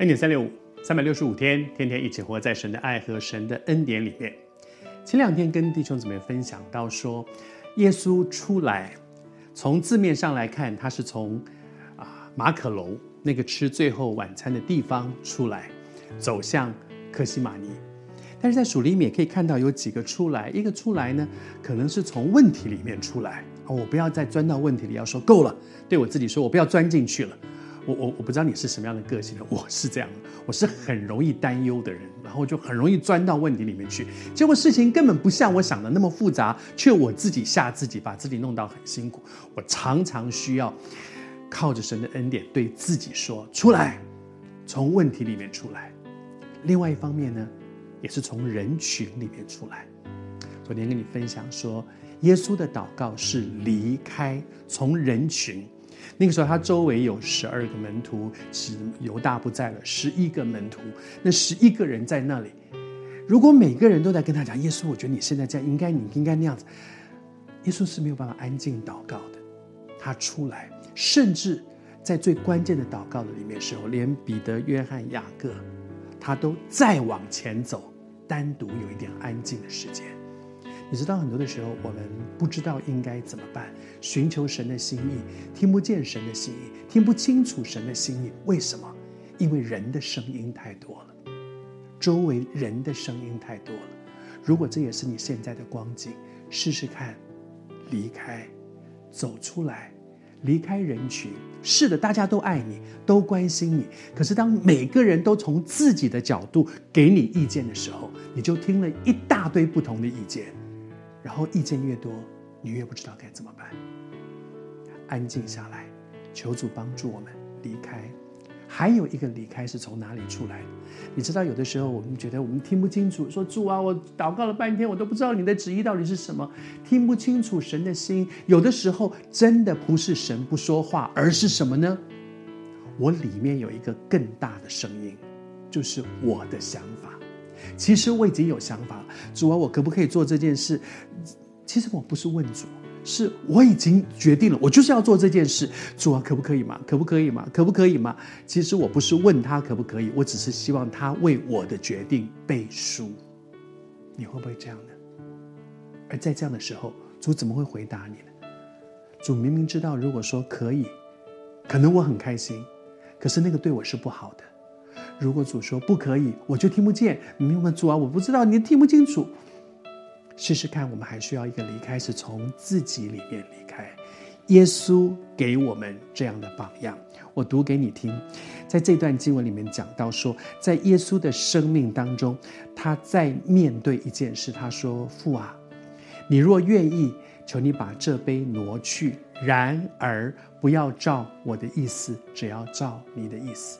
恩典三六五，三百六十五天，天天一起活在神的爱和神的恩典里面。前两天跟弟兄姊妹分享到说，耶稣出来，从字面上来看，他是从啊马可楼那个吃最后晚餐的地方出来，走向克西马尼。但是在属灵里面可以看到有几个出来，一个出来呢，可能是从问题里面出来。我不要再钻到问题里，要说够了，对我自己说，我不要钻进去了。我我我不知道你是什么样的个性的，我是这样的，我是很容易担忧的人，然后就很容易钻到问题里面去，结果事情根本不像我想的那么复杂，却我自己吓自己，把自己弄到很辛苦。我常常需要靠着神的恩典对自己说出来，从问题里面出来。另外一方面呢，也是从人群里面出来。昨天跟你分享说，耶稣的祷告是离开，从人群。那个时候，他周围有十二个门徒，只犹大不在了，十一个门徒，那十一个人在那里。如果每个人都在跟他讲，耶稣，我觉得你现在这样应该，你应该那样子，耶稣是没有办法安静祷告的。他出来，甚至在最关键的祷告的里面时候，连彼得、约翰、雅各，他都再往前走，单独有一点安静的时间。你知道很多的时候，我们不知道应该怎么办，寻求神的心意，听不见神的心意，听不清楚神的心意。为什么？因为人的声音太多了，周围人的声音太多了。如果这也是你现在的光景，试试看，离开，走出来，离开人群。是的，大家都爱你，都关心你。可是当每个人都从自己的角度给你意见的时候，你就听了一大堆不同的意见。然后意见越多，你越不知道该怎么办。安静下来，求主帮助我们离开。还有一个离开是从哪里出来的？你知道，有的时候我们觉得我们听不清楚，说主啊，我祷告了半天，我都不知道你的旨意到底是什么，听不清楚神的心。有的时候真的不是神不说话，而是什么呢？我里面有一个更大的声音，就是我的想法。其实我已经有想法，主啊，我可不可以做这件事？其实我不是问主，是我已经决定了，我就是要做这件事。主啊，可不可以嘛？可不可以嘛？可不可以嘛？其实我不是问他可不可以，我只是希望他为我的决定背书。你会不会这样呢？而在这样的时候，主怎么会回答你呢？主明明知道，如果说可以，可能我很开心，可是那个对我是不好的。如果主说不可以，我就听不见。你明白主啊？我不知道，你听不清楚。试试看，我们还需要一个离开，是从自己里面离开。耶稣给我们这样的榜样，我读给你听。在这段经文里面讲到说，在耶稣的生命当中，他在面对一件事，他说：“父啊，你若愿意，求你把这杯挪去。然而不要照我的意思，只要照你的意思。”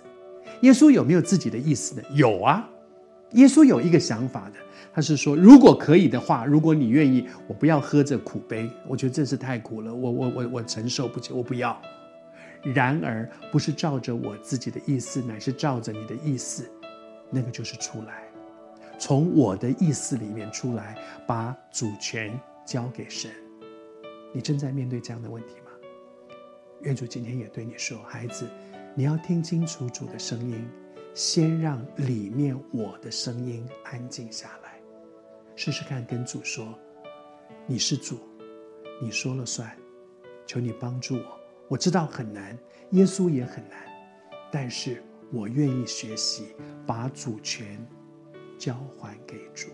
耶稣有没有自己的意思呢？有啊，耶稣有一个想法的，他是说，如果可以的话，如果你愿意，我不要喝这苦杯，我觉得这是太苦了，我我我我承受不起，我不要。然而，不是照着我自己的意思，乃是照着你的意思，那个就是出来，从我的意思里面出来，把主权交给神。你正在面对这样的问题吗？愿主今天也对你说，孩子。你要听清楚主的声音，先让里面我的声音安静下来，试试看跟主说：“你是主，你说了算，求你帮助我。我知道很难，耶稣也很难，但是我愿意学习，把主权交还给主。”